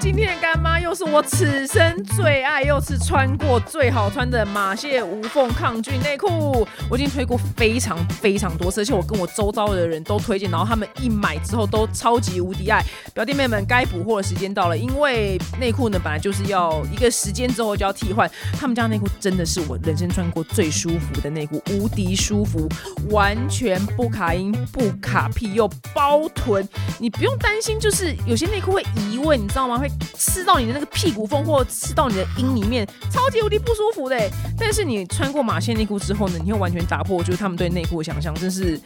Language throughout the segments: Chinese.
今天的干妈又是我此生最爱，又是穿过最好穿的马蟹无缝抗菌内裤。我已经推过非常非常多次，而且我跟我周遭的人都推荐，然后他们一买之后都超级无敌爱。表弟妹们，该补货的时间到了，因为内裤呢本来就是要一个时间之后就要替换。他们家内裤真的是我人生穿过最舒服的内裤，无敌舒服，完全不卡音、不卡屁又包臀，你不用担心，就是有些内裤会移位，你知道吗？会刺到你的那个屁股缝，或刺到你的阴里面，超级无敌不舒服的。但是你穿过马线内裤之后呢，你会完全打破就是他们对内裤的想象，真是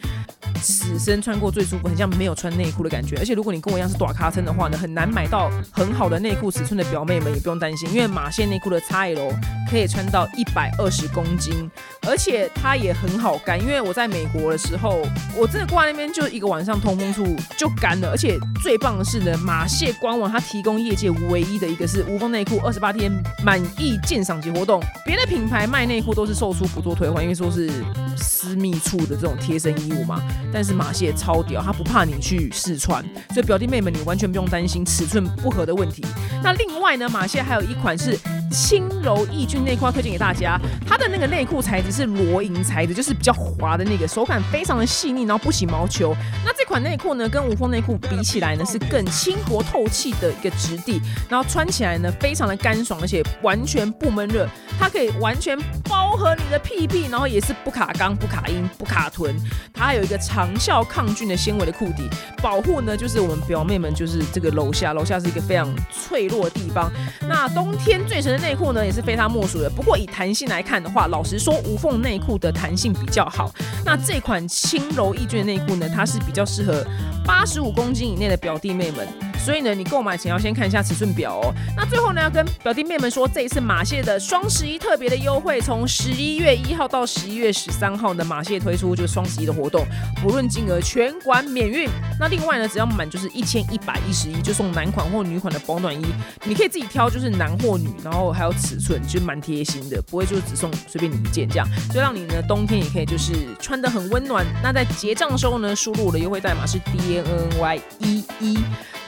此生穿过最舒服，很像没有穿内裤的感觉。而且如果你跟我一样是短卡身的话呢，很难买到很好的内裤尺寸的表妹们也不用担心，因为马线内裤的 XL 可以穿到一百二十公斤，而且它也很好干。因为我在美国的时候，我真的挂那边就一个晚上通风处就干了，而且最棒的是呢，马线官网它提供界唯一的一个是无缝内裤二十八天满意鉴赏级活动。别的品牌卖内裤都是售出不做退换，因为说是私密处的这种贴身衣物嘛。但是马蟹超屌，它不怕你去试穿，所以表弟妹们你完全不用担心尺寸不合的问题。那另外呢，马蟹还有一款是轻柔抑菌内裤推荐给大家，它的那个内裤材质是罗银材质，就是比较滑的那个，手感非常的细腻，然后不起毛球。那这款内裤呢，跟无缝内裤比起来呢，是更轻薄透气的一个质地，然后穿起来呢，非常的干爽，而且完全不闷热，它可以完全包合你的屁屁，然后也是不卡肛、不卡阴、不卡臀，它还有一个长效抗菌的纤维的裤底，保护呢，就是我们表妹们就是这个楼下，楼下是一个非常脆弱的地方。那冬天最神的内裤呢，也是非它莫属的。不过以弹性来看的话，老实说，无缝内裤的弹性比较好。那这款轻柔抑菌的内裤呢，它是比较适合八十五公斤以内的表弟妹们。所以呢，你购买前要先看一下尺寸表哦。那最后呢，要跟表弟妹们说，这一次马蟹的双十一特别的优惠，从十一月一号到十一月十三号呢，马蟹推出就是双十一的活动，不论金额全馆免运。那另外呢，只要满就是一千一百一十一，就送男款或女款的保暖衣，你可以自己挑，就是男或女，然后还有尺寸，就蛮贴心的，不会就只送随便你一件这样，所以让你呢冬天也可以就是穿的很温暖。那在结账的时候呢，输入我的优惠代码是 D N N Y 一一。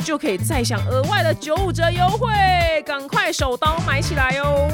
就可以可以再享额外的九五折优惠，赶快手刀买起来哟！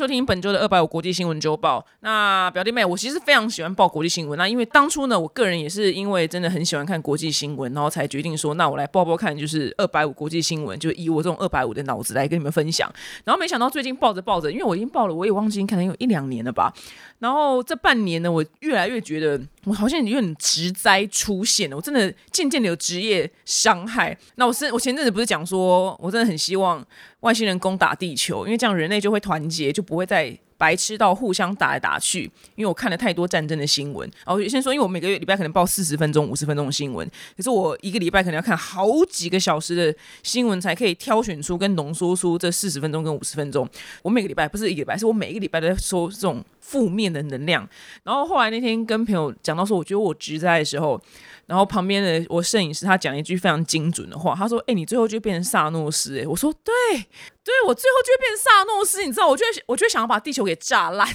收听本周的二百五国际新闻周报。那表弟妹，我其实非常喜欢报国际新闻。那因为当初呢，我个人也是因为真的很喜欢看国际新闻，然后才决定说，那我来报报看，就是二百五国际新闻，就以我这种二百五的脑子来跟你们分享。然后没想到最近报着报着，因为我已经报了，我也忘记可能有一两年了吧。然后这半年呢，我越来越觉得我好像有点职灾出现了，我真的渐渐的有职业伤害。那我是我前阵子不是讲说，我真的很希望。外星人攻打地球，因为这样人类就会团结，就不会再白痴到互相打来打去。因为我看了太多战争的新闻，然后先说，因为我每个月礼拜可能报四十分钟、五十分钟的新闻，可是我一个礼拜可能要看好几个小时的新闻，才可以挑选出跟浓缩出这四十分钟跟五十分钟。我每个礼拜不是一个礼拜，是我每一个礼拜都在说这种负面的能量。然后后来那天跟朋友讲到说，我觉得我直在的时候。然后旁边的我摄影师他讲一句非常精准的话，他说：“哎，你最后就变成萨诺斯。”哎，我说：“对，对我最后就变萨诺斯。”你知道，我就我就想要把地球给炸烂。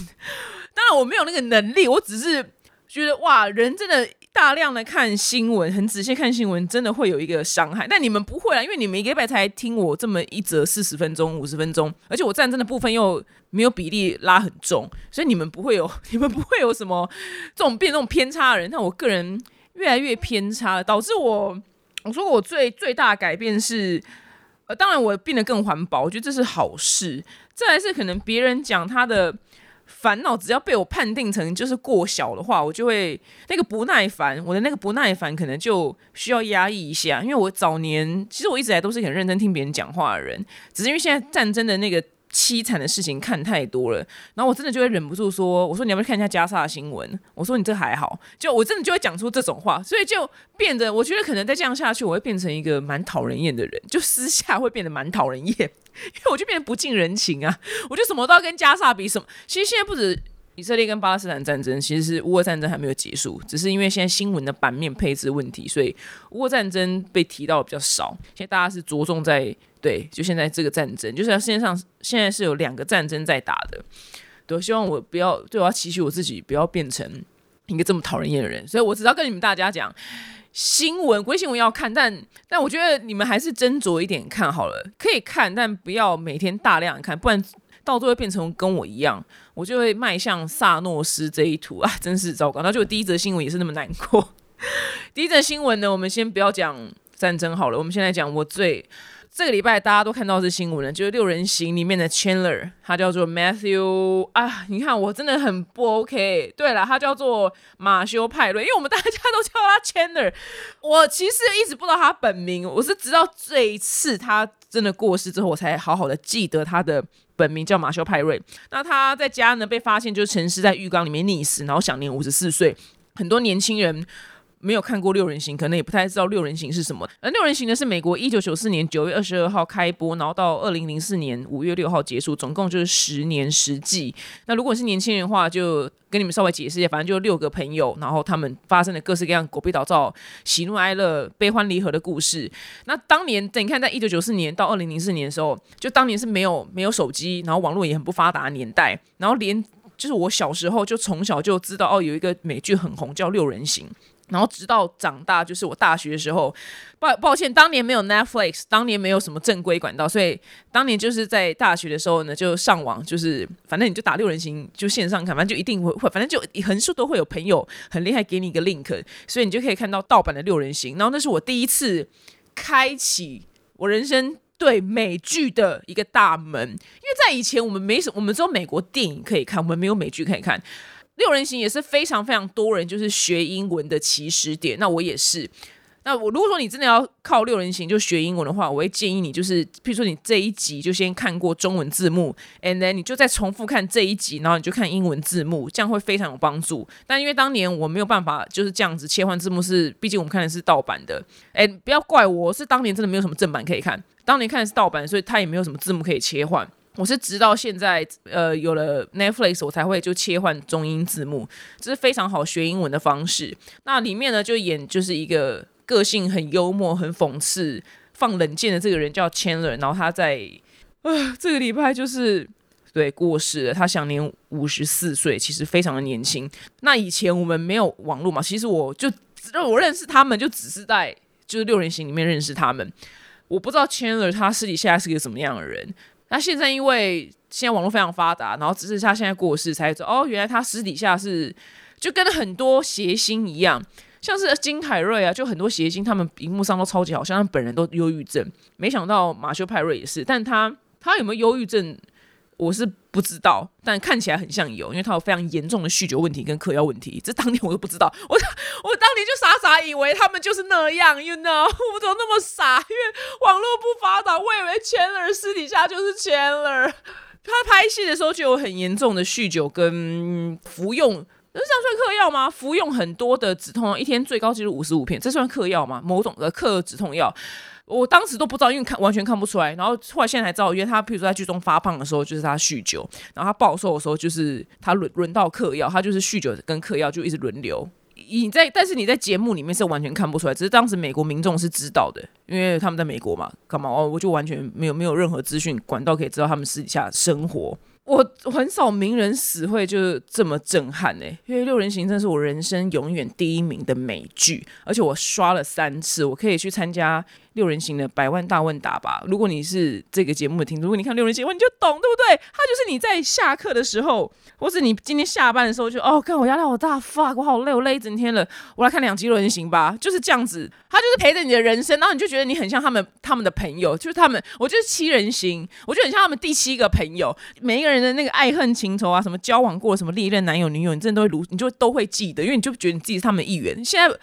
当然我没有那个能力，我只是觉得哇，人真的大量的看新闻，很仔细看新闻，真的会有一个伤害。但你们不会啊，因为你们一个礼拜才听我这么一则四十分钟、五十分钟，而且我战争的部分又没有比例拉很重，所以你们不会有，你们不会有什么这种变这种偏差的人。但我个人。越来越偏差了，导致我我说我最最大的改变是，呃，当然我变得更环保，我觉得这是好事。再来是可能别人讲他的烦恼，只要被我判定成就是过小的话，我就会那个不耐烦，我的那个不耐烦可能就需要压抑一下。因为我早年其实我一直来都是很认真听别人讲话的人，只是因为现在战争的那个。凄惨的事情看太多了，然后我真的就会忍不住说：“我说你要不要看一下加沙的新闻？”我说你这还好，就我真的就会讲出这种话，所以就变得我觉得可能再这样下去，我会变成一个蛮讨人厌的人，就私下会变得蛮讨人厌，因为我就变得不近人情啊，我就什么都要跟加沙比什么。其实现在不止以色列跟巴勒斯坦战争其实是乌俄战争还没有结束，只是因为现在新闻的版面配置问题，所以乌俄战争被提到比较少。现在大家是着重在对，就现在这个战争，就是世界上现在是有两个战争在打的。对，希望我不要对我要期许我自己不要变成一个这么讨人厌的人，所以我只要跟你们大家讲，新闻微新闻要看，但但我觉得你们还是斟酌一点看好了，可以看，但不要每天大量看，不然。到最后变成跟我一样，我就会迈向萨诺斯这一途啊，真是糟糕。那就第一则新闻也是那么难过。第一则新闻呢，我们先不要讲战争好了，我们先来讲我最这个礼拜大家都看到是新闻了，就是六人行里面的 Chandler，他叫做 Matthew 啊，你看我真的很不 OK。对了，他叫做马修派瑞，因为我们大家都叫他 Chandler。我其实一直不知道他本名，我是直到这一次他真的过世之后，我才好好的记得他的。本名叫马修派瑞，那他在家呢被发现就是沉尸在浴缸里面溺死，然后享年五十四岁。很多年轻人没有看过六人行，可能也不太知道六人行是什么。而六人行呢是美国一九九四年九月二十二号开播，然后到二零零四年五月六号结束，总共就是十年十季。那如果是年轻人的话，就跟你们稍微解释一下，反正就六个朋友，然后他们发生了各式各样狗屁倒灶、喜怒哀乐、悲欢离合的故事。那当年，等你看，在一九九四年到二零零四年的时候，就当年是没有没有手机，然后网络也很不发达的年代，然后连就是我小时候就从小就知道哦，有一个美剧很红，叫《六人行》。然后直到长大，就是我大学的时候，抱抱歉，当年没有 Netflix，当年没有什么正规管道，所以当年就是在大学的时候呢，就上网，就是反正你就打六人行，就线上看，反正就一定会会，反正就横竖都会有朋友很厉害给你一个 link，所以你就可以看到盗版的六人行。然后那是我第一次开启我人生对美剧的一个大门，因为在以前我们没什么，我们只有美国电影可以看，我们没有美剧可以看。六人行也是非常非常多人就是学英文的起始点，那我也是。那我如果说你真的要靠六人行就学英文的话，我会建议你就是，譬如说你这一集就先看过中文字幕，and then 你就再重复看这一集，然后你就看英文字幕，这样会非常有帮助。但因为当年我没有办法就是这样子切换字幕，是毕竟我们看的是盗版的。哎，不要怪我，是当年真的没有什么正版可以看，当年看的是盗版，所以它也没有什么字幕可以切换。我是直到现在，呃，有了 Netflix，我才会就切换中英字幕，这是非常好学英文的方式。那里面呢，就演就是一个个性很幽默、很讽刺、放冷箭的这个人叫 Chandler，然后他在啊这个礼拜就是对过世了，他享年五十四岁，其实非常的年轻。那以前我们没有网络嘛，其实我就我认识他们，就只是在就是六人行里面认识他们，我不知道 Chandler 他私底下是个什么样的人。那现在因为现在网络非常发达，然后只是他现在过世才知道哦，原来他私底下是就跟很多谐星一样，像是金凯瑞啊，就很多谐星他们荧幕上都超级好，像他本人都忧郁症。没想到马修派瑞也是，但他他有没有忧郁症？我是不知道，但看起来很像有，因为他有非常严重的酗酒问题跟嗑药问题。这当年我都不知道，我 我当年就傻傻以为他们就是那样，you know，我怎么那么傻？因为网络不发达，我以为圈儿私底下就是圈儿。他拍戏的时候就有很严重的酗酒跟服用，那这样算嗑药吗？服用很多的止痛药，一天最高纪录五十五片，这算嗑药吗？某种的嗑止痛药。我当时都不知道，因为看完全看不出来。然后后来现在才知道，因为他，譬如说在剧中发胖的时候，就是他酗酒；然后他暴瘦的时候，就是他轮轮到嗑药，他就是酗酒跟嗑药就一直轮流。你在，但是你在节目里面是完全看不出来，只是当时美国民众是知道的，因为他们在美国嘛，干嘛哦？我就完全没有没有任何资讯管道可以知道他们私底下生活。我很少名人死会就是这么震撼哎，因为《六人行》真是我人生永远第一名的美剧，而且我刷了三次，我可以去参加。六人行的百万大问答吧。如果你是这个节目的听众，如果你看六人行，你就懂，对不对？他就是你在下课的时候，或是你今天下班的时候，就哦，看我压力好大我好累，我累一整天了，我来看两集六人行吧。就是这样子，他就是陪着你的人生，然后你就觉得你很像他们，他们的朋友，就是他们。我就是七人行，我就很像他们第七个朋友。每一个人的那个爱恨情仇啊，什么交往过什么历任男友女友，你真的都会如，你就都会记得，因为你就觉得你自己是他们的一员。现在。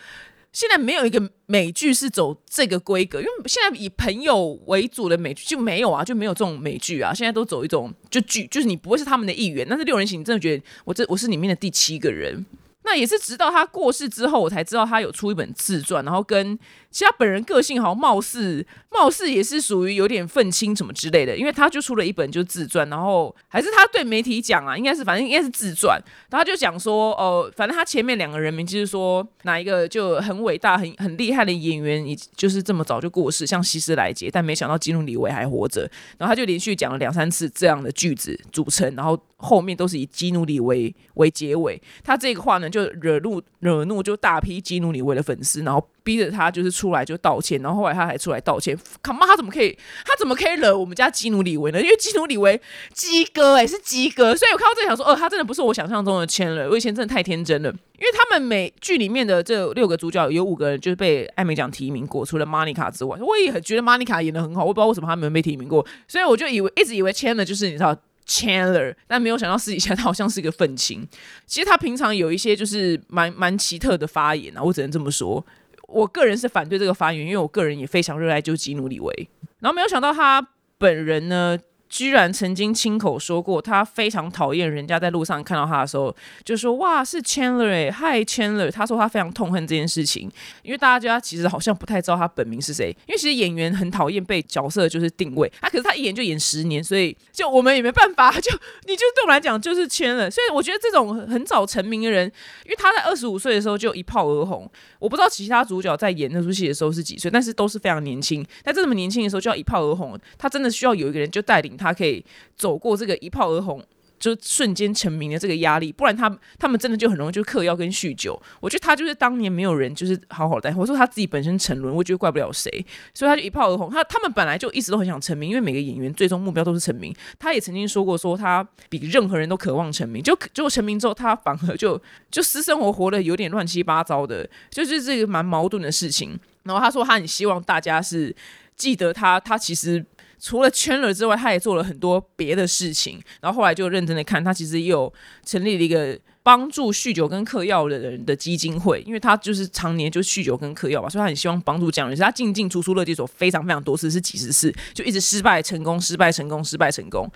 现在没有一个美剧是走这个规格，因为现在以朋友为主的美剧就没有啊，就没有这种美剧啊。现在都走一种就剧，就是你不会是他们的一员。但是六人行，你真的觉得我这我是里面的第七个人。那也是直到他过世之后，我才知道他有出一本自传，然后跟其实他本人个性好像貌似貌似也是属于有点愤青什么之类的，因为他就出了一本就自传，然后还是他对媒体讲啊，应该是反正应该是自传，然后他就讲说哦，反正他前面两个人名就是说哪一个就很伟大、很很厉害的演员，已就是这么早就过世，像希斯莱杰，但没想到基努里维还活着，然后他就连续讲了两三次这样的句子组成，然后后面都是以基努里维为结尾，他这个话呢就惹怒惹怒就大批基努里维的粉丝，然后。逼着他就是出来就道歉，然后后来他还出来道歉。靠妈，他怎么可以？他怎么可以惹我们家基努里维呢？因为基努里维鸡哥哎，是鸡哥，所以我看到这想说，哦，他真的不是我想象中的签了。我以前真的太天真了，因为他们每剧里面的这六个主角有五个人就是被艾美奖提名过，除了玛妮卡之外，我也很觉得玛妮卡演的很好，我不知道为什么他没有被提名过，所以我就以为一直以为签了就是你知道。Chandler，但没有想到私底下他好像是一个愤青。其实他平常有一些就是蛮蛮奇特的发言啊，我只能这么说。我个人是反对这个发言，因为我个人也非常热爱就基努里维。然后没有想到他本人呢。居然曾经亲口说过，他非常讨厌人家在路上看到他的时候，就说哇是 Chandler，嗨 Chandler。他说他非常痛恨这件事情，因为大家其实好像不太知道他本名是谁。因为其实演员很讨厌被角色就是定位，他可是他一演就演十年，所以就我们也没办法，就你就对我们来讲就是 Chandler。所以我觉得这种很早成名的人，因为他在二十五岁的时候就一炮而红。我不知道其他主角在演那出戏的时候是几岁，但是都是非常年轻。在这么年轻的时候就要一炮而红，他真的需要有一个人就带领。他可以走过这个一炮而红，就瞬间成名的这个压力，不然他他们真的就很容易就嗑药跟酗酒。我觉得他就是当年没有人就是好好带，我说他自己本身沉沦，我觉得怪不了谁，所以他就一炮而红。他他们本来就一直都很想成名，因为每个演员最终目标都是成名。他也曾经说过，说他比任何人都渴望成名，就结果成名之后，他反而就就私生活活的有点乱七八糟的，就是这个蛮矛盾的事情。然后他说他很希望大家是记得他，他其实。除了圈了之外，他也做了很多别的事情。然后后来就认真的看，他其实也有成立了一个帮助酗酒跟嗑药的人的基金会，因为他就是常年就酗酒跟嗑药吧，所以他很希望帮助这样人。他进进出出乐基所非常非常多次，是几十次，就一直失败成功，失败成功，失败成功。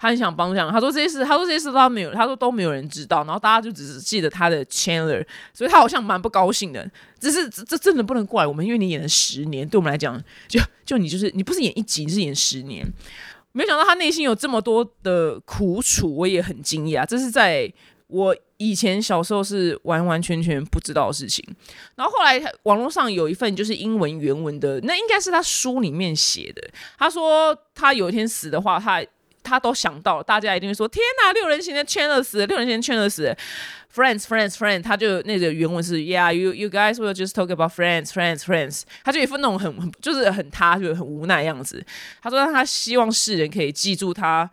他很想帮这样，他说这些事，他说这些事都没有，他说都没有人知道，然后大家就只是记得他的 Chandler，所以他好像蛮不高兴的。只是这这真的不能怪我们，因为你演了十年，对我们来讲，就就你就是你不是演一集，你是演十年。没有想到他内心有这么多的苦楚，我也很惊讶。这是在我以前小时候是完完全全不知道的事情。然后后来网络上有一份就是英文原文的，那应该是他书里面写的。他说他有一天死的话，他。他都想到，大家一定会说：“天哪，六人行的圈了死，六人行圈了死。” Friends, friends, friends，他就那个原文是 Yeah, you you guys will just talk about friends, friends, friends。他就一副那种很很就是很他就很无奈样子。他说他希望世人可以记住他。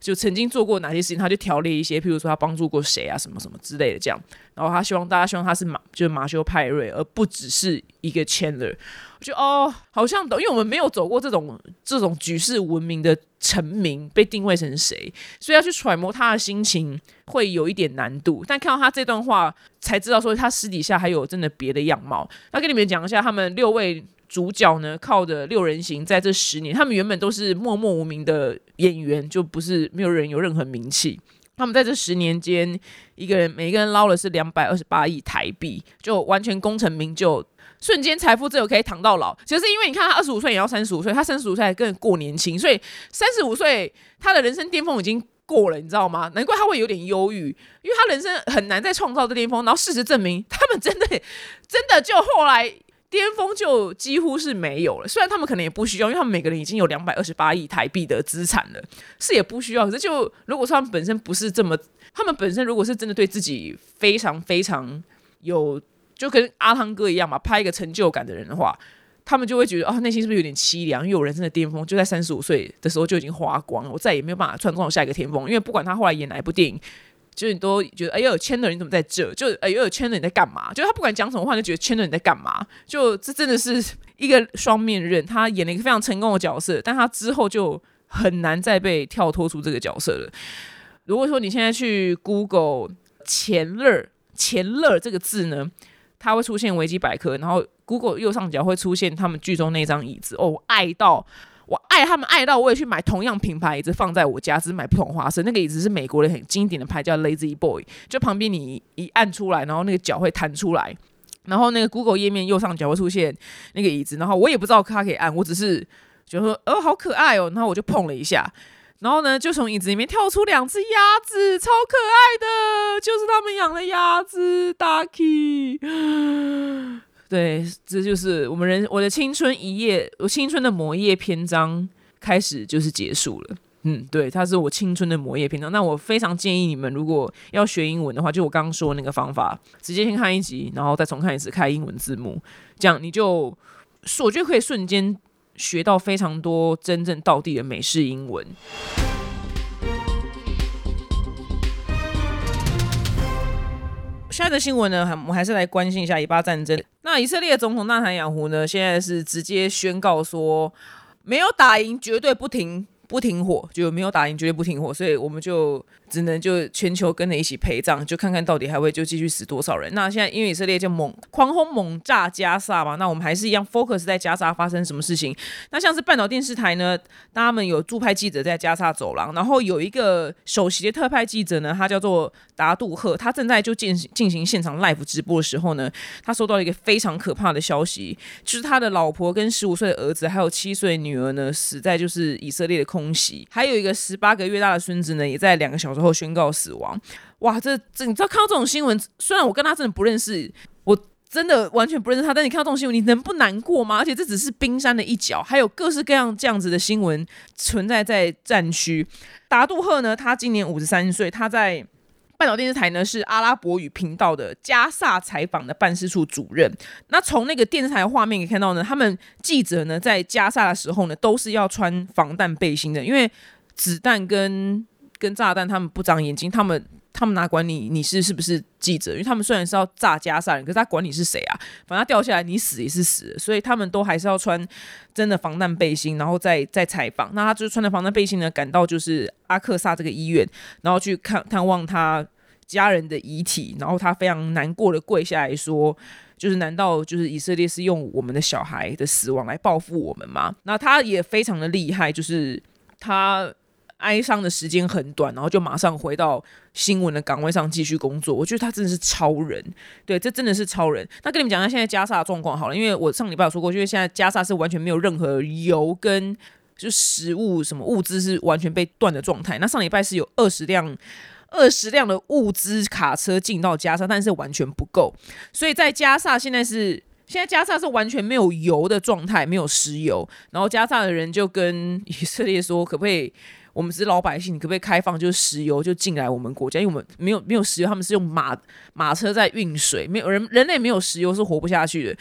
就曾经做过哪些事情，他就条列一些，譬如说他帮助过谁啊，什么什么之类的这样。然后他希望大家希望他是马，就是马修派瑞，而不只是一个 Chandler。我觉得哦，好像懂，因为我们没有走过这种这种举世闻名的成名，被定位成谁，所以要去揣摩他的心情会有一点难度。但看到他这段话，才知道说他私底下还有真的别的样貌。那跟你们讲一下，他们六位。主角呢，靠着六人行，在这十年，他们原本都是默默无名的演员，就不是没有人有任何名气。他们在这十年间，一个人每一个人捞了是两百二十八亿台币，就完全功成名就，瞬间财富自由，可以躺到老。其实是因为你看，他二十五岁也要三十五岁，他三十五岁还更过年轻，所以三十五岁他的人生巅峰已经过了，你知道吗？难怪他会有点忧郁，因为他人生很难再创造这巅峰。然后事实证明，他们真的真的就后来。巅峰就几乎是没有了，虽然他们可能也不需要，因为他们每个人已经有两百二十八亿台币的资产了，是也不需要。可是就如果说他们本身不是这么，他们本身如果是真的对自己非常非常有，就跟阿汤哥一样嘛，拍一个成就感的人的话，他们就会觉得啊，内心是不是有点凄凉？因为有人生的巅峰就在三十五岁的时候就已经花光了，我再也没有办法创造下一个巅峰。因为不管他后来演哪一部电影。就你都觉得哎呦，圈的人怎么在这？就哎呦，圈的人在干嘛？就他不管讲什么话，就觉得圈的人在干嘛？就这真的是一个双面刃。他演了一个非常成功的角色，但他之后就很难再被跳脱出这个角色了。如果说你现在去 Google“ 钱乐”“钱乐”这个字呢，它会出现维基百科，然后 Google 右上角会出现他们剧中那张椅子哦，爱到。我爱他们爱到我也去买同样品牌椅子放在我家，只是买不同花色。那个椅子是美国的很经典的牌，叫 Lazy Boy。就旁边你一按出来，然后那个脚会弹出来，然后那个 Google 页面右上角会出现那个椅子，然后我也不知道它可以按，我只是觉得说，哦，好可爱哦，然后我就碰了一下，然后呢，就从椅子里面跳出两只鸭子，超可爱的，就是他们养的鸭子，Ducky。对，这就是我们人我的青春一页，我青春的魔页篇章开始就是结束了。嗯，对，它是我青春的魔页篇章。那我非常建议你们，如果要学英文的话，就我刚刚说的那个方法，直接先看一集，然后再重看一次，开英文字幕，这样你就我觉得可以瞬间学到非常多真正到地的美式英文。下一则新闻呢，还我们还是来关心一下以巴战争。那以色列总统纳坦雅胡呢，现在是直接宣告说，没有打赢，绝对不停。不停火就没有打赢，绝对不停火，所以我们就。只能就全球跟着一起陪葬，就看看到底还会就继续死多少人。那现在因为以色列就猛狂轰猛炸加沙嘛，那我们还是一样 focus 在加沙发生什么事情。那像是半岛电视台呢，他们有驻派记者在加沙走廊，然后有一个首席的特派记者呢，他叫做达杜赫，他正在就进行进行现场 live 直播的时候呢，他收到了一个非常可怕的消息，就是他的老婆跟十五岁的儿子还有七岁女儿呢，死在就是以色列的空东西，还有一个十八个月大的孙子呢，也在两个小时。后宣告死亡，哇！这这你知道看到这种新闻，虽然我跟他真的不认识，我真的完全不认识他，但你看到这种新闻，你能不难过吗？而且这只是冰山的一角，还有各式各样这样子的新闻存在在战区。达杜赫呢，他今年五十三岁，他在半岛电视台呢是阿拉伯语频道的加萨采访的办事处主任。那从那个电视台画面可以看到呢，他们记者呢在加萨的时候呢，都是要穿防弹背心的，因为子弹跟跟炸弹，他们不长眼睛，他们他们哪管你你是是不是记者？因为他们虽然是要炸加沙人，可是他管你是谁啊？反正掉下来你死也是死，所以他们都还是要穿真的防弹背心，然后再再采访。那他就穿着防弹背心呢，赶到就是阿克萨这个医院，然后去看探望他家人的遗体，然后他非常难过的跪下来说：“就是难道就是以色列是用我们的小孩的死亡来报复我们吗？”那他也非常的厉害，就是他。哀伤的时间很短，然后就马上回到新闻的岗位上继续工作。我觉得他真的是超人，对，这真的是超人。那跟你们讲一下现在加沙的状况好了，因为我上礼拜有说过，因为现在加沙是完全没有任何油跟就食物什么物资是完全被断的状态。那上礼拜是有二十辆二十辆的物资卡车进到加沙，但是完全不够。所以在加沙现在是现在加沙是完全没有油的状态，没有石油。然后加沙的人就跟以色列说，可不可以？我们是老百姓，你可不可以开放，就是石油就进来我们国家？因为我们没有没有石油，他们是用马马车在运水，没有人人类没有石油是活不下去的。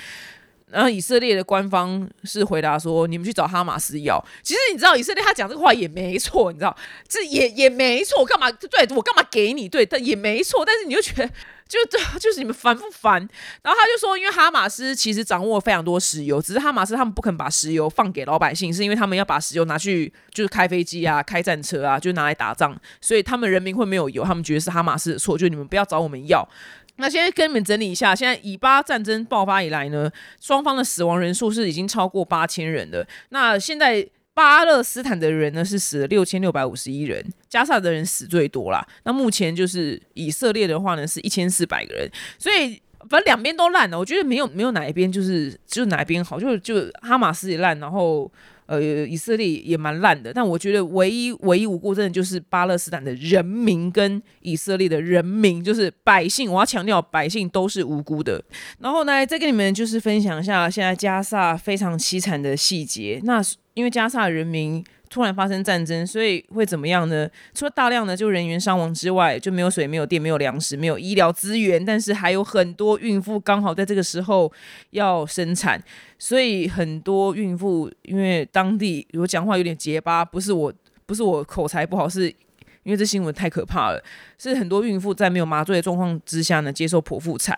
然后以色列的官方是回答说：“你们去找哈马斯要。”其实你知道以色列他讲这个话也没错，你知道这也也没错，干嘛？对我干嘛给你？对，但也没错。但是你就觉得。就这就是你们烦不烦？然后他就说，因为哈马斯其实掌握非常多石油，只是哈马斯他们不肯把石油放给老百姓，是因为他们要把石油拿去就是开飞机啊、开战车啊，就拿来打仗，所以他们人民会没有油，他们觉得是哈马斯的错，就你们不要找我们要。那现在跟你们整理一下，现在以巴战争爆发以来呢，双方的死亡人数是已经超过八千人的。那现在。巴勒斯坦的人呢是死了六千六百五十一人，加沙的人死最多啦。那目前就是以色列的话呢是一千四百个人，所以反正两边都烂了。我觉得没有没有哪一边就是就哪一边好，就就哈马斯也烂，然后。呃，以色列也蛮烂的，但我觉得唯一唯一无辜真的就是巴勒斯坦的人民跟以色列的人民，就是百姓。我要强调，百姓都是无辜的。然后呢，再跟你们就是分享一下现在加萨非常凄惨的细节。那因为加萨人民。突然发生战争，所以会怎么样呢？除了大量的就人员伤亡之外，就没有水、没有电、没有粮食、没有医疗资源，但是还有很多孕妇刚好在这个时候要生产，所以很多孕妇因为当地我讲话有点结巴，不是我不是我口才不好，是因为这新闻太可怕了，是很多孕妇在没有麻醉的状况之下呢接受剖腹产，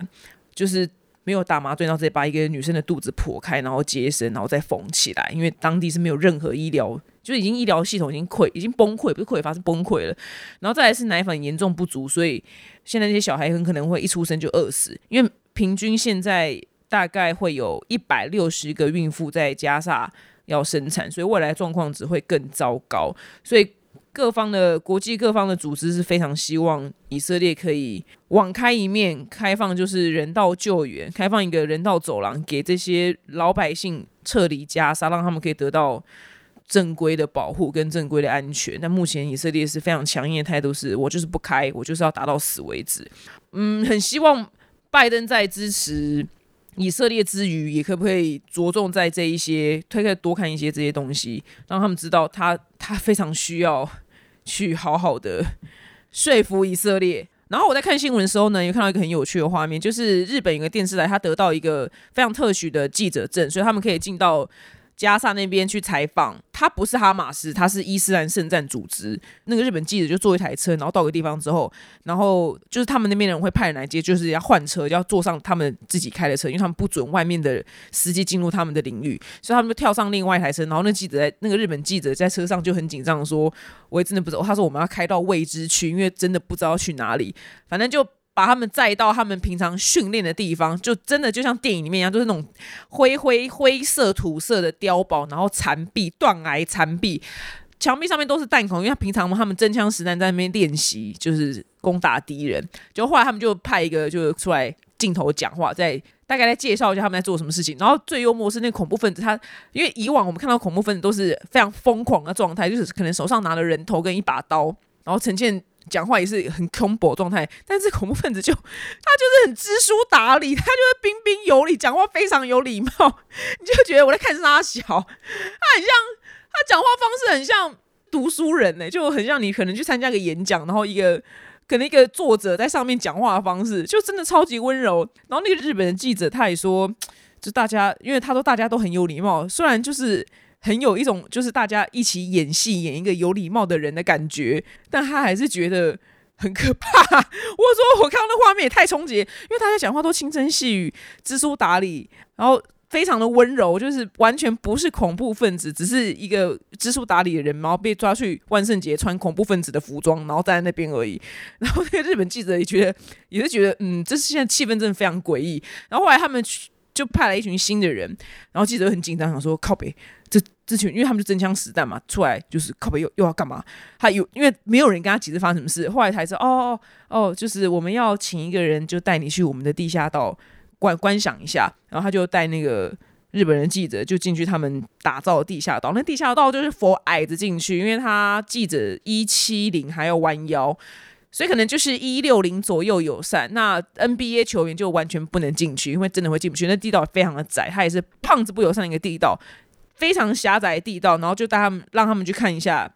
就是。没有打麻醉，然后直接把一个女生的肚子剖开，然后接生，然后再缝起来。因为当地是没有任何医疗，就已经医疗系统已经溃，已经崩溃，不是溃发，是崩溃了。然后再来是奶粉严重不足，所以现在这些小孩很可能会一出生就饿死。因为平均现在大概会有一百六十个孕妇在加沙要生产，所以未来状况只会更糟糕。所以各方的国际各方的组织是非常希望以色列可以网开一面，开放就是人道救援，开放一个人道走廊给这些老百姓撤离加沙，让他们可以得到正规的保护跟正规的安全。但目前以色列是非常强硬的态度，是我就是不开，我就是要打到死为止。嗯，很希望拜登在支持。以色列之余，也可不可以着重在这一些，推开多看一些这些东西，让他们知道他他非常需要去好好的说服以色列。然后我在看新闻的时候呢，也看到一个很有趣的画面，就是日本一个电视台，他得到一个非常特许的记者证，所以他们可以进到。加萨那边去采访，他不是哈马斯，他是伊斯兰圣战组织。那个日本记者就坐一台车，然后到个地方之后，然后就是他们那边人会派人来接，就是要换车，要坐上他们自己开的车，因为他们不准外面的司机进入他们的领域，所以他们就跳上另外一台车。然后那记者在那个日本记者在车上就很紧张，说：“我也真的不知道。”他说：“我们要开到未知区，因为真的不知道去哪里。”反正就。把他们载到他们平常训练的地方，就真的就像电影里面一样，就是那种灰灰灰色土色的碉堡，然后残壁断崖残壁，墙壁上面都是弹孔，因为他平常他们真枪实弹在那边练习，就是攻打敌人。就后来他们就派一个就出来镜头讲话，在大概来介绍一下他们在做什么事情。然后最幽默是那恐怖分子，他因为以往我们看到恐怖分子都是非常疯狂的状态，就是可能手上拿了人头跟一把刀，然后陈建。讲话也是很恐怖状态，但是恐怖分子就他就是很知书达理，他就是彬彬有礼，讲话非常有礼貌，你就觉得我在看他小，他很像他讲话方式很像读书人呢，就很像你可能去参加个演讲，然后一个可能一个作者在上面讲话的方式，就真的超级温柔。然后那个日本的记者他也说，就大家因为他说大家都很有礼貌，虽然就是。很有一种就是大家一起演戏，演一个有礼貌的人的感觉，但他还是觉得很可怕。我说我看到那画面也太冲击，因为大家讲话都轻声细语、知书达理，然后非常的温柔，就是完全不是恐怖分子，只是一个知书达理的人，然后被抓去万圣节穿恐怖分子的服装，然后站在那边而已。然后那个日本记者也觉得，也是觉得，嗯，这是现在气氛真的非常诡异。然后后来他们去就派了一群新的人，然后记者很紧张，想说靠北。这这群，因为他们就真枪实弹嘛，出来就是靠北又又要干嘛？他有因为没有人跟他解释发生什么事，后来才知道哦哦哦，就是我们要请一个人就带你去我们的地下道观观赏一下，然后他就带那个日本人记者就进去他们打造的地下道，那地下道就是佛矮子进去，因为他记者一七零还要弯腰，所以可能就是一六零左右友善。那 NBA 球员就完全不能进去，因为真的会进不去，那地道非常的窄，他也是胖子不友善的一个地道。非常狭窄的地道，然后就带他们，让他们去看一下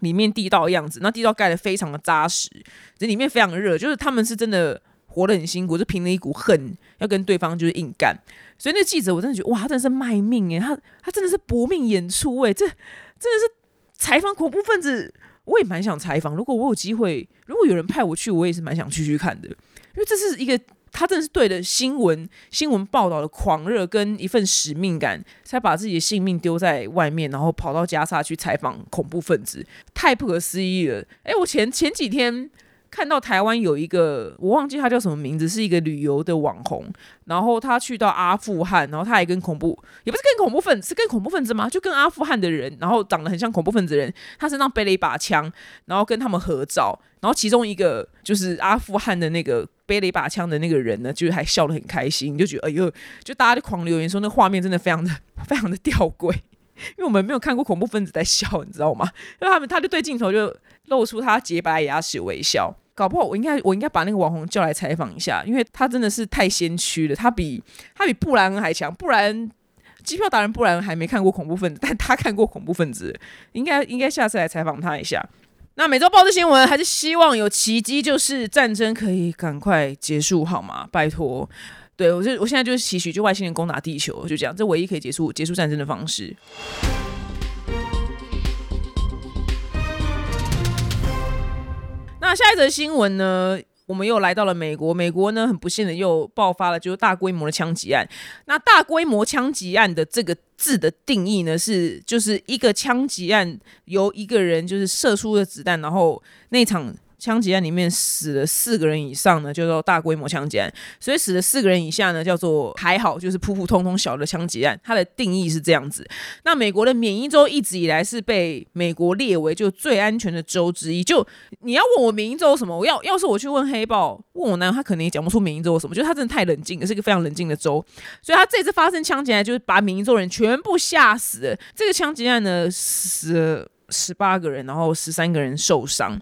里面地道的样子。那地道盖的非常的扎实，这里面非常热，就是他们是真的活得很辛苦，就凭着一股恨要跟对方就是硬干。所以那记者我真的觉得，哇，他真的是卖命诶，他他真的是搏命演出诶，这真的是采访恐怖分子，我也蛮想采访。如果我有机会，如果有人派我去，我也是蛮想去去看的，因为这是一个。他真的是对的新闻新闻报道的狂热跟一份使命感，才把自己的性命丢在外面，然后跑到加沙去采访恐怖分子，太不可思议了！哎，我前前几天。看到台湾有一个，我忘记他叫什么名字，是一个旅游的网红。然后他去到阿富汗，然后他还跟恐怖，也不是跟恐怖分子，是跟恐怖分子吗？就跟阿富汗的人，然后长得很像恐怖分子的人，他身上背了一把枪，然后跟他们合照。然后其中一个就是阿富汗的那个背了一把枪的那个人呢，就是还笑得很开心，就觉得哎呦，就大家就狂留言说那画面真的非常的非常的吊诡，因为我们没有看过恐怖分子在笑，你知道吗？因为他们他就对镜头就。露出他洁白牙齿微笑，搞不好我应该我应该把那个网红叫来采访一下，因为他真的是太先驱了，他比他比布兰恩还强。不然机票达人布兰恩还没看过恐怖分子，但他看过恐怖分子，应该应该下次来采访他一下。那每周报的新闻还是希望有奇迹，就是战争可以赶快结束，好吗？拜托，对我就我现在就是期许，就外星人攻打地球，就这样，这唯一可以结束结束战争的方式。那下一则新闻呢？我们又来到了美国。美国呢，很不幸的又爆发了就是大规模的枪击案。那大规模枪击案的这个字的定义呢，是就是一个枪击案由一个人就是射出的子弹，然后那场枪击案里面死了四个人以上呢，叫做大规模枪击案；所以死了四个人以下呢，叫做还好，就是普普通通小的枪击案。它的定义是这样子。那美国的缅因州一直以来是被美国列为就最安全的州之一。就你要问我缅因州什么，我要要是我去问黑豹，问我男友，他可能也讲不出缅因州什么，就是他真的太冷静，是一个非常冷静的州。所以他这次发生枪击案，就是把缅因州人全部吓死了。这个枪击案呢，死了十八个人，然后十三个人受伤。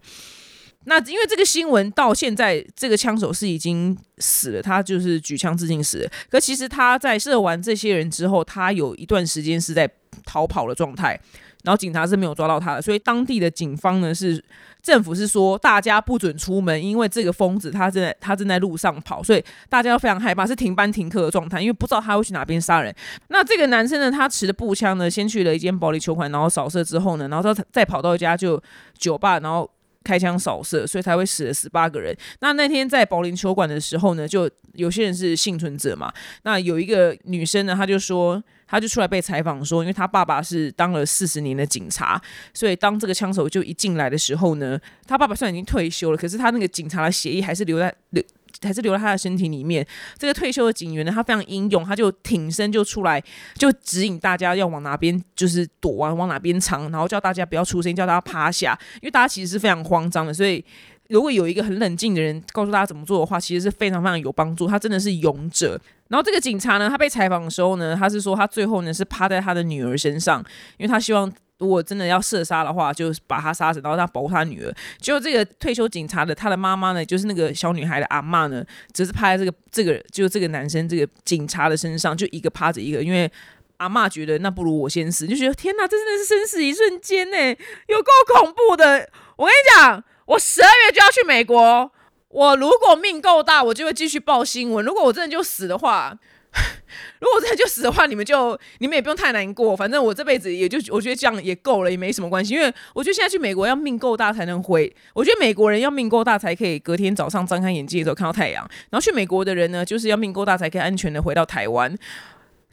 那因为这个新闻到现在，这个枪手是已经死了，他就是举枪自尽死了。可其实他在射完这些人之后，他有一段时间是在逃跑的状态，然后警察是没有抓到他的。所以当地的警方呢是政府是说大家不准出门，因为这个疯子他正在他正在路上跑，所以大家都非常害怕，是停班停课的状态，因为不知道他会去哪边杀人。那这个男生呢，他持的步枪呢，先去了一间保利球馆，然后扫射之后呢，然后他再跑到一家就酒吧，然后。开枪扫射，所以才会死了十八个人。那那天在保龄球馆的时候呢，就有些人是幸存者嘛。那有一个女生呢，她就说，她就出来被采访说，因为她爸爸是当了四十年的警察，所以当这个枪手就一进来的时候呢，她爸爸虽然已经退休了，可是他那个警察的协议还是留在留。还是留在他的身体里面。这个退休的警员呢，他非常英勇，他就挺身就出来，就指引大家要往哪边，就是躲啊，往哪边藏，然后叫大家不要出声，叫大家趴下，因为大家其实是非常慌张的。所以，如果有一个很冷静的人告诉大家怎么做的话，其实是非常非常有帮助。他真的是勇者。然后这个警察呢，他被采访的时候呢，他是说他最后呢是趴在他的女儿身上，因为他希望。如果真的要射杀的话，就把他杀死，然后他保护他女儿。结果这个退休警察的他的妈妈呢，就是那个小女孩的阿妈呢，只是趴在这个这个就这个男生这个警察的身上，就一个趴着一个，因为阿妈觉得那不如我先死，就觉得天哪，这真的是生死一瞬间呢，有够恐怖的。我跟你讲，我十二月就要去美国，我如果命够大，我就会继续报新闻。如果我真的就死的话。如果真的就死的话，你们就你们也不用太难过。反正我这辈子也就我觉得这样也够了，也没什么关系。因为我觉得现在去美国要命够大才能回。我觉得美国人要命够大才可以隔天早上张开眼睛的时候看到太阳。然后去美国的人呢，就是要命够大才可以安全的回到台湾。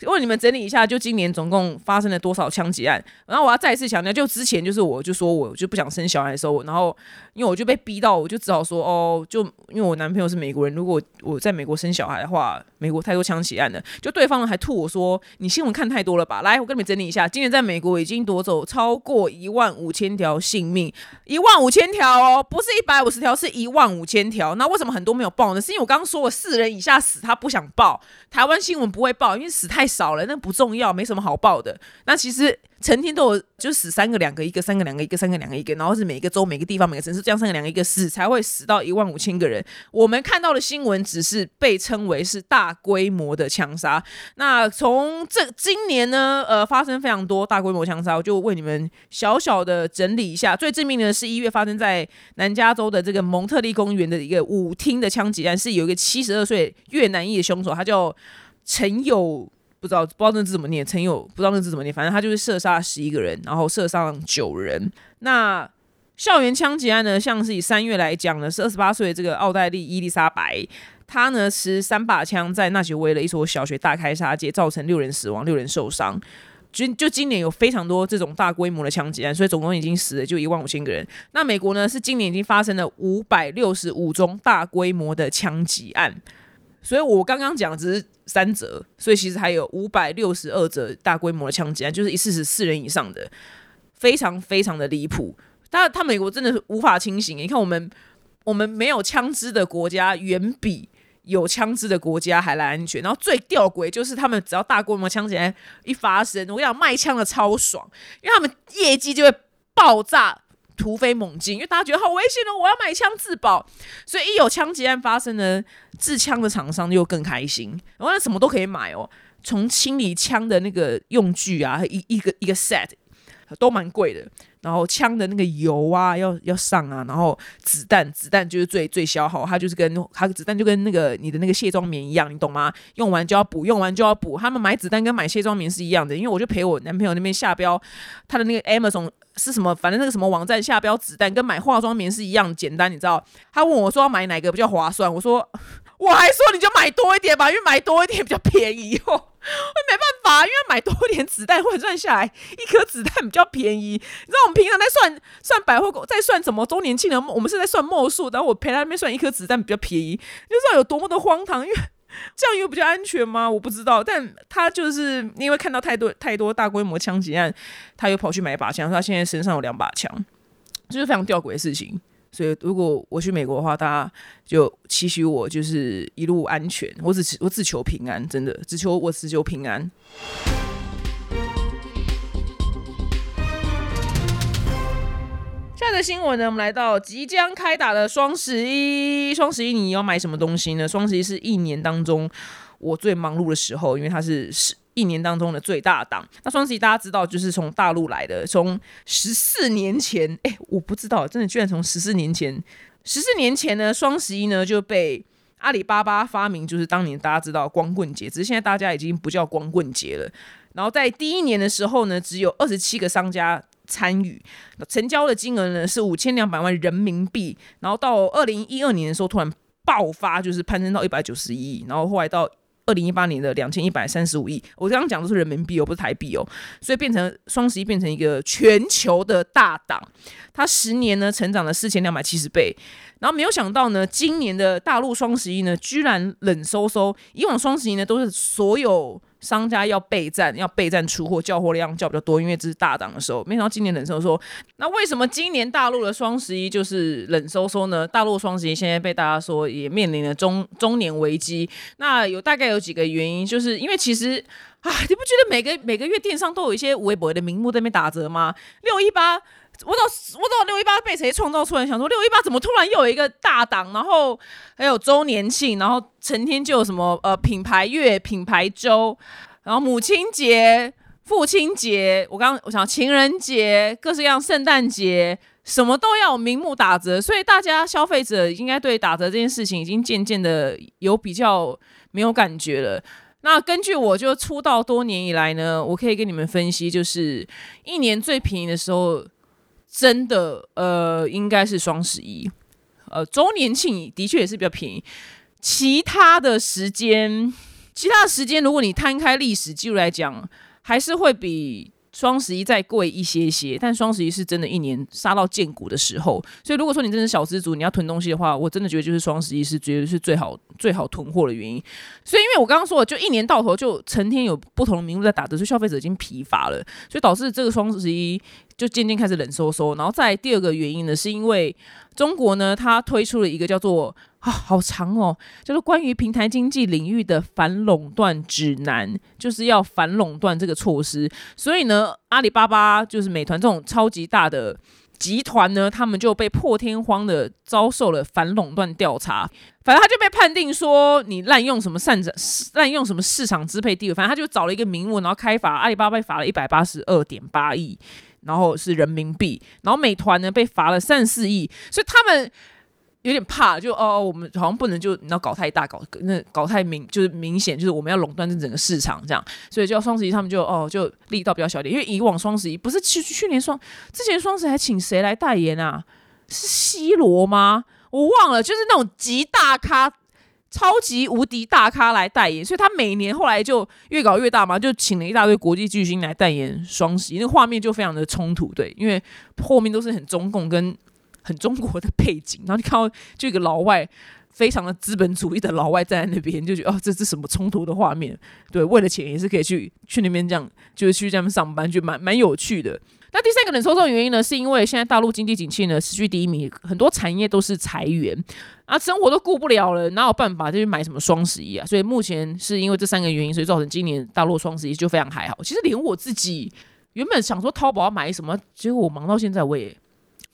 为你们整理一下，就今年总共发生了多少枪击案？然后我要再次强调，就之前就是我就说我就不想生小孩的时候，然后因为我就被逼到，我就只好说哦，就因为我男朋友是美国人，如果我在美国生小孩的话，美国太多枪击案了。就对方还吐我说你新闻看太多了吧？来，我跟你们整理一下，今年在美国已经夺走超过一万五千条性命，一万五千条哦，不是一百五十条，是一万五千条。那为什么很多没有报呢？是因为我刚刚说了四人以下死，他不想报，台湾新闻不会报，因为死太。少了，那不重要，没什么好报的。那其实成天都有，就死三个、两个、一个，三个、两个、一个，三个、两个、一个，然后是每个州、每个地方、每个城市这样三个、两个、一个死才会死到一万五千个人。我们看到的新闻只是被称为是大规模的枪杀。那从这今年呢，呃，发生非常多大规模枪杀，我就为你们小小的整理一下。最致命的是一月发生在南加州的这个蒙特利公园的一个舞厅的枪击案，是有一个七十二岁越南裔的凶手，他叫陈友。不知道不知道那字怎么念，陈友不知道那字怎么念，反正他就是射杀十一个人，然后射伤九人。那校园枪击案呢，像是以三月来讲呢，是二十八岁这个奥黛丽伊丽莎白，她呢持三把枪在纳吉维的一所小学大开杀戒，造成六人死亡，六人受伤。就就今年有非常多这种大规模的枪击案，所以总共已经死了就一万五千个人。那美国呢，是今年已经发生了五百六十五宗大规模的枪击案。所以我刚刚讲只是三折，所以其实还有五百六十二折大规模的枪击案，就是一次十四人以上的，非常非常的离谱。他他美国真的是无法清醒。你看我们我们没有枪支的国家，远比有枪支的国家还来安全。然后最吊诡就是他们只要大规模枪击案一发生，我讲卖枪的超爽，因为他们业绩就会爆炸。突飞猛进，因为大家觉得好危险哦，我要买枪自保。所以一有枪击案发生呢，制枪的厂商就更开心，然后什么都可以买哦，从清理枪的那个用具啊，一一个一个 set 都蛮贵的。然后枪的那个油啊，要要上啊，然后子弹子弹就是最最消耗，它就是跟它子弹就跟那个你的那个卸妆棉一样，你懂吗？用完就要补，用完就要补。他们买子弹跟买卸妆棉是一样的，因为我就陪我男朋友那边下标，他的那个 Amazon 是什么，反正那个什么网站下标子弹跟买化妆棉是一样简单，你知道？他问我说要买哪个比较划算，我说 我还说你就买多一点吧，因为买多一点比较便宜哦。我没办法，因为买多一点子弹换算下来，一颗子弹比较便宜。你知道我们平常在算算百货在算什么周年庆的？我们是在算墨数，然后我陪他那边算一颗子弹比较便宜，就知道有多么的荒唐。因为这样又比较安全吗？我不知道。但他就是因为看到太多太多大规模枪击案，他又跑去买把枪，他现在身上有两把枪，就是非常吊诡的事情。所以，如果我去美国的话，大家就期许我就是一路安全。我只我只求平安，真的只求我只求平安。的新闻呢，我们来到即将开打的双十一。双十一你要买什么东西呢？双十一是一年当中我最忙碌的时候，因为它是是。一年当中的最大档，那双十一大家知道就是从大陆来的，从十四年前，哎，我不知道，真的居然从十四年前，十四年前呢，双十一呢就被阿里巴巴发明，就是当年大家知道光棍节，只是现在大家已经不叫光棍节了。然后在第一年的时候呢，只有二十七个商家参与，成交的金额呢是五千两百万人民币。然后到二零一二年的时候，突然爆发，就是攀升到一百九十一亿，然后后来到。二零一八年的两千一百三十五亿，我刚刚讲的是人民币哦，不是台币哦，所以变成双十一变成一个全球的大档，它十年呢成长了四千两百七十倍，然后没有想到呢，今年的大陆双十一呢居然冷飕飕，以往双十一呢都是所有。商家要备战，要备战出货，叫货量叫比较多，因为这是大涨的时候。没想到今年冷飕飕，那为什么今年大陆的双十一就是冷飕飕呢？大陆双十一现在被大家说也面临了中中年危机。那有大概有几个原因，就是因为其实啊，你不觉得每个每个月电商都有一些微博的名目在那边打折吗？六一八。我到我到六一八被谁创造出来？想说六一八怎么突然又有一个大档，然后还有周年庆，然后成天就有什么呃品牌月、品牌周，然后母亲节、父亲节，我刚我想情人节，各式各样圣诞节，什么都要明目打折，所以大家消费者应该对打折这件事情已经渐渐的有比较没有感觉了。那根据我就出道多年以来呢，我可以跟你们分析，就是一年最便宜的时候。真的，呃，应该是双十一，呃，周年庆的确也是比较便宜。其他的时间，其他的时间，如果你摊开历史记录来讲，还是会比。双十一再贵一些些，但双十一是真的一年杀到见骨的时候，所以如果说你真是小资族，你要囤东西的话，我真的觉得就是双十一是绝对是最好最好囤货的原因。所以因为我刚刚说了，就一年到头就成天有不同的名目在打折，所以消费者已经疲乏了，所以导致这个双十一就渐渐开始冷飕飕。然后再第二个原因呢，是因为中国呢，它推出了一个叫做。啊，好长哦！就是关于平台经济领域的反垄断指南，就是要反垄断这个措施。所以呢，阿里巴巴就是美团这种超级大的集团呢，他们就被破天荒的遭受了反垄断调查。反正他就被判定说你滥用什么擅长滥用什么市场支配地位，反正他就找了一个名目，然后开罚阿里巴巴被罚了一百八十二点八亿，然后是人民币。然后美团呢被罚了三十四亿，所以他们。有点怕，就哦，我们好像不能就你要搞太大，搞那搞太明，就是明显就是我们要垄断这整个市场这样，所以就双十一他们就哦就力道比较小点，因为以往双十一不是去去年双之前双十一还请谁来代言啊？是 C 罗吗？我忘了，就是那种极大咖、超级无敌大咖来代言，所以他每年后来就越搞越大嘛，就请了一大堆国际巨星来代言双十一，那画面就非常的冲突，对，因为后面都是很中共跟。很中国的背景，然后你看到就一个老外，非常的资本主义的老外站在那边，就觉得哦，这是什么冲突的画面？对，为了钱也是可以去去那边这样，就是去这样上班，就蛮蛮有趣的。那第三个冷收收原因呢，是因为现在大陆经济景气呢持续低迷，很多产业都是裁员啊，生活都顾不了了，哪有办法就去买什么双十一啊？所以目前是因为这三个原因，所以造成今年大陆双十一就非常还好。其实连我自己原本想说淘宝要买什么，结果我忙到现在，我也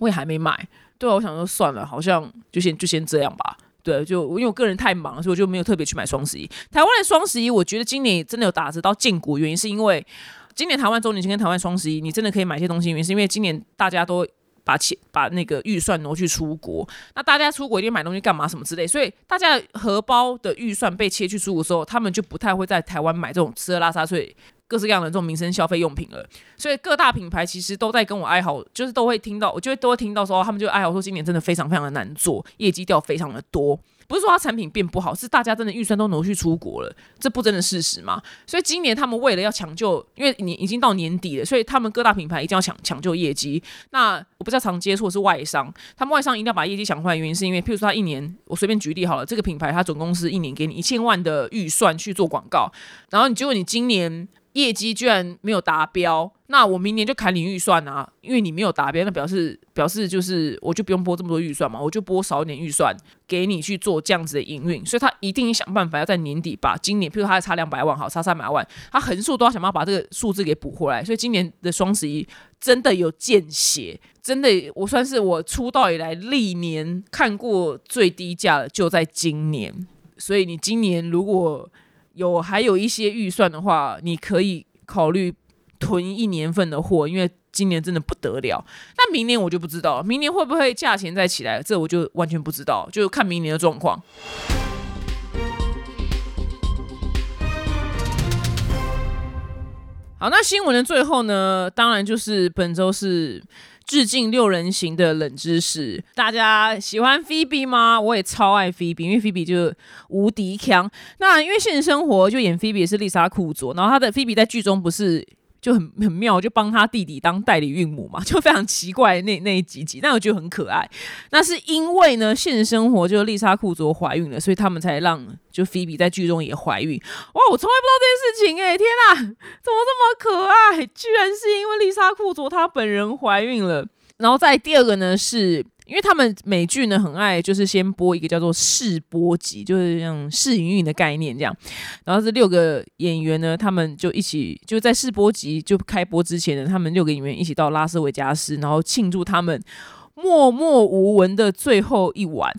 我也还没买。对啊，我想说算了，好像就先就先这样吧。对，就因为我个人太忙，所以我就没有特别去买双十一。台湾的双十一，我觉得今年真的有打折到见骨，原因是因为今年台湾周年庆跟台湾双十一，你真的可以买些东西。原因是因为今年大家都把钱把那个预算挪去出国，那大家出国一定买东西干嘛什么之类，所以大家荷包的预算被切去出国的时候，他们就不太会在台湾买这种吃喝拉撒睡。各式各样的这种民生消费用品了，所以各大品牌其实都在跟我哀嚎，就是都会听到，我就会都会听到说，他们就哀嚎说今年真的非常非常的难做，业绩掉非常的多。不是说它产品变不好，是大家真的预算都挪去出国了，这不真的事实吗？所以今年他们为了要抢救，因为你已经到年底了，所以他们各大品牌一定要抢抢救业绩。那我不知道常接触的是外商，他们外商一定要把业绩抢回来，原因是因为，譬如说他一年，我随便举例好了，这个品牌它总公司一年给你一千万的预算去做广告，然后你结果你今年。业绩居然没有达标，那我明年就砍你预算啊！因为你没有达标，那表示表示就是我就不用拨这么多预算嘛，我就拨少一点预算给你去做这样子的营运，所以他一定想办法要在年底把今年，譬如他还差两百万，好差三百万，他横竖都要想办法把这个数字给补回来。所以今年的双十一真的有见血，真的我算是我出道以来历年看过最低价的，就在今年。所以你今年如果有还有一些预算的话，你可以考虑囤一年份的货，因为今年真的不得了。那明年我就不知道，明年会不会价钱再起来，这我就完全不知道，就看明年的状况。好，那新闻的最后呢，当然就是本周是。致敬六人行的冷知识，大家喜欢菲比吗？我也超爱菲比，因为菲比就无敌强。那因为现实生活就演菲比是丽莎库佐，然后她的菲比在剧中不是。就很很妙，就帮他弟弟当代理孕母嘛，就非常奇怪那那一集集，但我觉得很可爱。那是因为呢，现实生活就丽莎库佐怀孕了，所以他们才让就菲比在剧中也怀孕。哇，我从来不知道这件事情哎，天哪，怎么这么可爱？居然是因为丽莎库佐她本人怀孕了。然后在第二个呢是。因为他们美剧呢很爱，就是先播一个叫做试播集，就是像试营运的概念这样。然后这六个演员呢，他们就一起就在试播集就开播之前呢，他们六个演员一起到拉斯维加斯，然后庆祝他们默默无闻的最后一晚。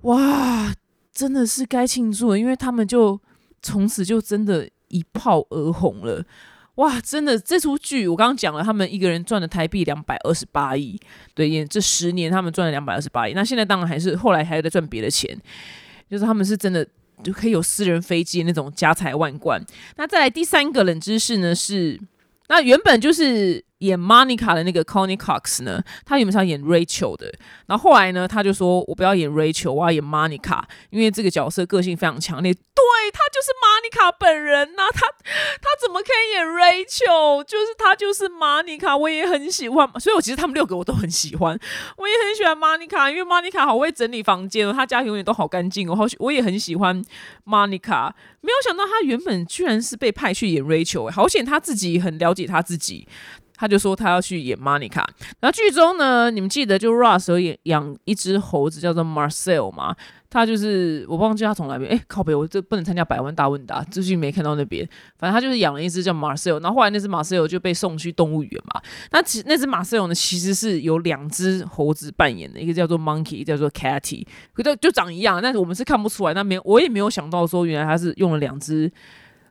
哇，真的是该庆祝，因为他们就从此就真的一炮而红了。哇，真的这出剧，我刚刚讲了，他们一个人赚了台币两百二十八亿，对，演这十年他们赚了两百二十八亿。那现在当然还是后来还在赚别的钱，就是他们是真的就可以有私人飞机那种家财万贯。那再来第三个冷知识呢是，那原本就是。演 Monica 的那个 Connie Cox 呢，他原本是要演 Rachel 的，然后后来呢，他就说我不要演 Rachel，我要演 Monica，因为这个角色个性非常强烈，对他就是 Monica 本人呐，他他怎么可以演 Rachel？就是他就是 Monica，我也很喜欢，所以我其实他们六个我都很喜欢，我也很喜欢 Monica，因为 Monica 好会整理房间哦，他家永远都好干净哦，好我也很喜欢 Monica，没有想到他原本居然是被派去演 Rachel，好险他自己很了解他自己。他就说他要去演 Monica，然后剧中呢，你们记得就 Ross 有养养一只猴子叫做 Marcel 吗？他就是我忘记他从哪边，哎，靠北，我这不能参加百万大问答，最近没看到那边。反正他就是养了一只叫 Marcel，然后后来那只 Marcel 就被送去动物园嘛。那其那只 Marcel 呢，其实是有两只猴子扮演的，一个叫做 Monkey，一个叫做 Catty，可就就长一样，但是我们是看不出来。那没我也没有想到说，原来他是用了两只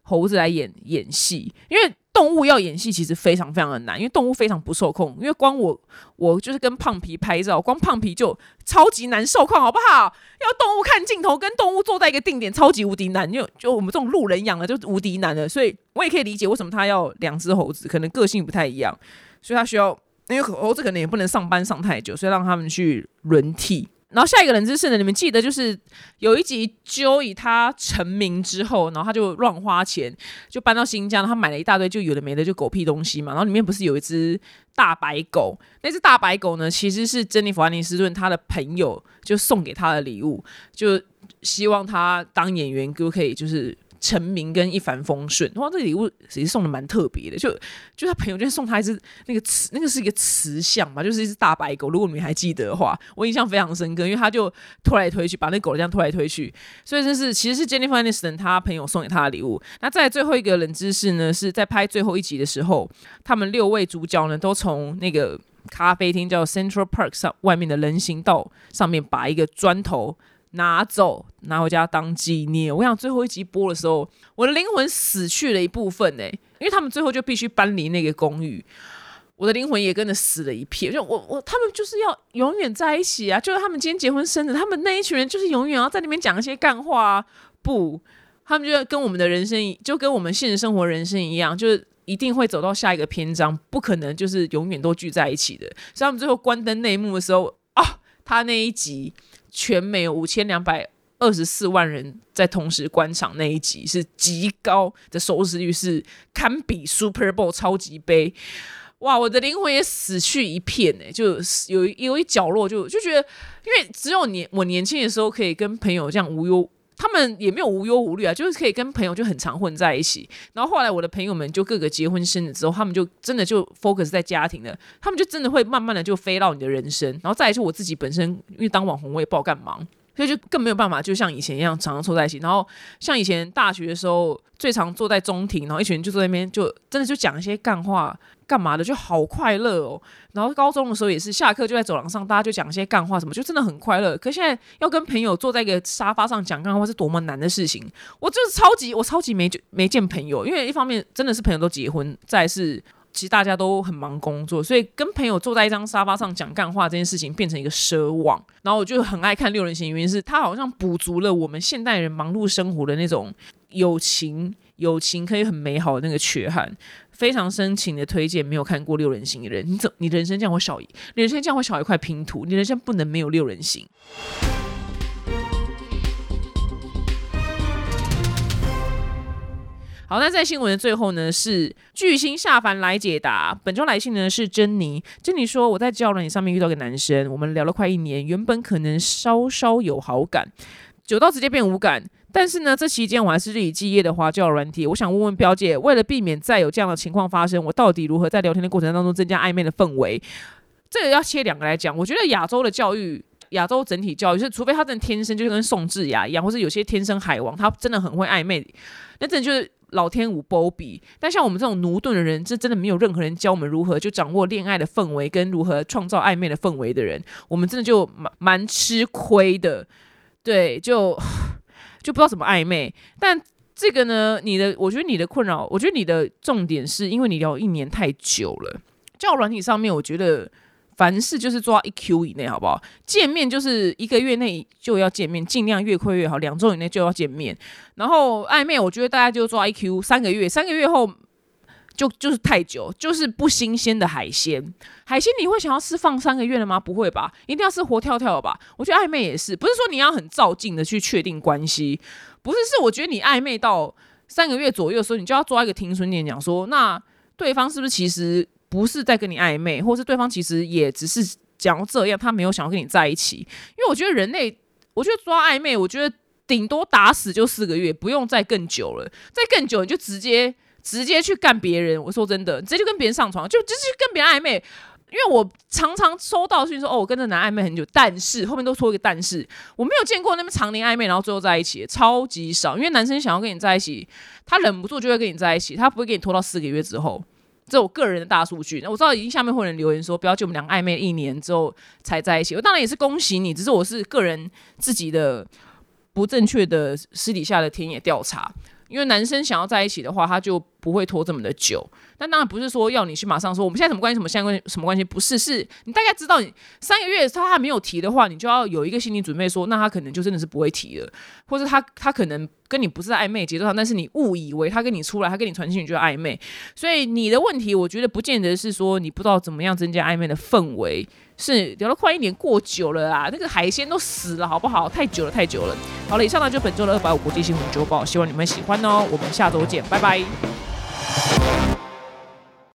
猴子来演演戏，因为。动物要演戏其实非常非常的难，因为动物非常不受控。因为光我我就是跟胖皮拍照，光胖皮就超级难受控，好不好？要动物看镜头，跟动物坐在一个定点，超级无敌难。就就我们这种路人养的就无敌难的，所以我也可以理解为什么他要两只猴子，可能个性不太一样，所以他需要，因为猴子可能也不能上班上太久，所以让他们去轮替。然后下一个冷知识呢？你们记得就是有一集 Joey 他成名之后，然后他就乱花钱，就搬到新疆，他买了一大堆就有的没的就狗屁东西嘛。然后里面不是有一只大白狗？那只大白狗呢，其实是珍妮弗·安妮斯顿他的朋友就送给他的礼物，就希望他当演员就可以就是。成名跟一帆风顺，哇，这礼物其实送的蛮特别的，就就他朋友就送他一只那个瓷，那个是一个瓷像嘛，就是一只大白狗。如果你们还记得的话，我印象非常深刻，因为他就推来推去，把那狗这样推来推去，所以这是其实是 Jennifer Aniston 他朋友送给他的礼物。那在最后一个冷知识呢，是在拍最后一集的时候，他们六位主角呢都从那个咖啡厅叫 Central Park 上外面的人行道上面把一个砖头。拿走，拿回家当纪念。我想最后一集播的时候，我的灵魂死去了一部分呢，因为他们最后就必须搬离那个公寓，我的灵魂也跟着死了一片。就我我他们就是要永远在一起啊！就是他们今天结婚生子，他们那一群人就是永远要在那边讲一些干话啊。不，他们就跟我们的人生，就跟我们现实生活人生一样，就是一定会走到下一个篇章，不可能就是永远都聚在一起的。所以他们最后关灯内幕的时候啊，他那一集。全美五千两百二十四万人在同时观赏那一集是极高的收视率，是堪比 Super Bowl 超级杯。哇，我的灵魂也死去一片呢，就有有一角落就就觉得，因为只有年我年轻的时候可以跟朋友这样无忧。他们也没有无忧无虑啊，就是可以跟朋友就很常混在一起。然后后来我的朋友们就各个结婚生子之后，他们就真的就 focus 在家庭了，他们就真的会慢慢的就飞到你的人生。然后再来就我自己本身，因为当网红我也不好干嘛。所以就更没有办法，就像以前一样常常凑在一起。然后像以前大学的时候，最常坐在中庭，然后一群人就坐在那边，就真的就讲一些干话，干嘛的，就好快乐哦。然后高中的时候也是，下课就在走廊上，大家就讲一些干话，什么就真的很快乐。可现在要跟朋友坐在一个沙发上讲干话，是多么难的事情。我就是超级，我超级没就没见朋友，因为一方面真的是朋友都结婚，再是。其实大家都很忙工作，所以跟朋友坐在一张沙发上讲干话这件事情变成一个奢望。然后我就很爱看六人行，原因是它好像补足了我们现代人忙碌生活的那种友情，友情可以很美好的那个缺憾。非常深情的推荐没有看过六人行的人，你怎你人生这样会少一，你人生这样会少一块拼图，你人生不能没有六人行。好，那在新闻的最后呢，是巨星下凡来解答。本周来信呢是珍妮，珍妮说我在交友软件上面遇到个男生，我们聊了快一年，原本可能稍稍有好感，久到直接变无感。但是呢，这期间我还是日以继夜的花交友软体。我想问问表姐，为了避免再有这样的情况发生，我到底如何在聊天的过程当中增加暧昧的氛围？这个要切两个来讲。我觉得亚洲的教育，亚洲整体教育就是，除非他真的天生就跟宋智雅一样，或是有些天生海王，他真的很会暧昧，那真的就是。老天无波比，但像我们这种奴钝的人，这真的没有任何人教我们如何就掌握恋爱的氛围，跟如何创造暧昧的氛围的人，我们真的就蛮蛮吃亏的。对，就就不知道怎么暧昧。但这个呢，你的，我觉得你的困扰，我觉得你的重点是因为你聊一年太久了，教软体上面，我觉得。凡事就是做到一 Q 以内，好不好？见面就是一个月内就要见面，尽量越快越好。两周以内就要见面。然后暧昧，我觉得大家就做到一 Q 三个月，三个月后就就是太久，就是不新鲜的海鲜。海鲜你会想要吃放三个月的吗？不会吧，一定要是活跳跳的吧？我觉得暧昧也是，不是说你要很照镜的去确定关系，不是，是我觉得你暧昧到三个月左右的时候，你就要抓一个停损点，讲说那对方是不是其实。不是在跟你暧昧，或是对方其实也只是讲这样，他没有想要跟你在一起。因为我觉得人类，我觉得抓暧昧，我觉得顶多打死就四个月，不用再更久了。再更久你就直接直接去干别人。我说真的，直接就跟别人上床，就直接跟别人暧昧。因为我常常收到讯说，哦，我跟这男暧昧很久，但是后面都说一个但是，我没有见过那么长年暧昧，然后最后在一起，超级少。因为男生想要跟你在一起，他忍不住就会跟你在一起，他不会给你拖到四个月之后。这我个人的大数据，那我知道已经下面会有人留言说，不要就我们两个暧昧一年之后才在一起。我当然也是恭喜你，只是我是个人自己的不正确的私底下的田野调查。因为男生想要在一起的话，他就不会拖这么的久。但当然不是说要你去马上说我们现在什么关系，什么现在关系什么关系，不是，是你大概知道你三个月他还没有提的话，你就要有一个心理准备，说那他可能就真的是不会提了，或者他他可能跟你不是暧昧节奏上，但是你误以为他跟你出来，他跟你传讯就是暧昧。所以你的问题，我觉得不见得是说你不知道怎么样增加暧昧的氛围，是聊了快一年过久了啊，那个海鲜都死了，好不好？太久了，太久了。好了，以上呢就本周的二百五国际新闻周报，希望你们喜欢哦。我们下周见，拜拜。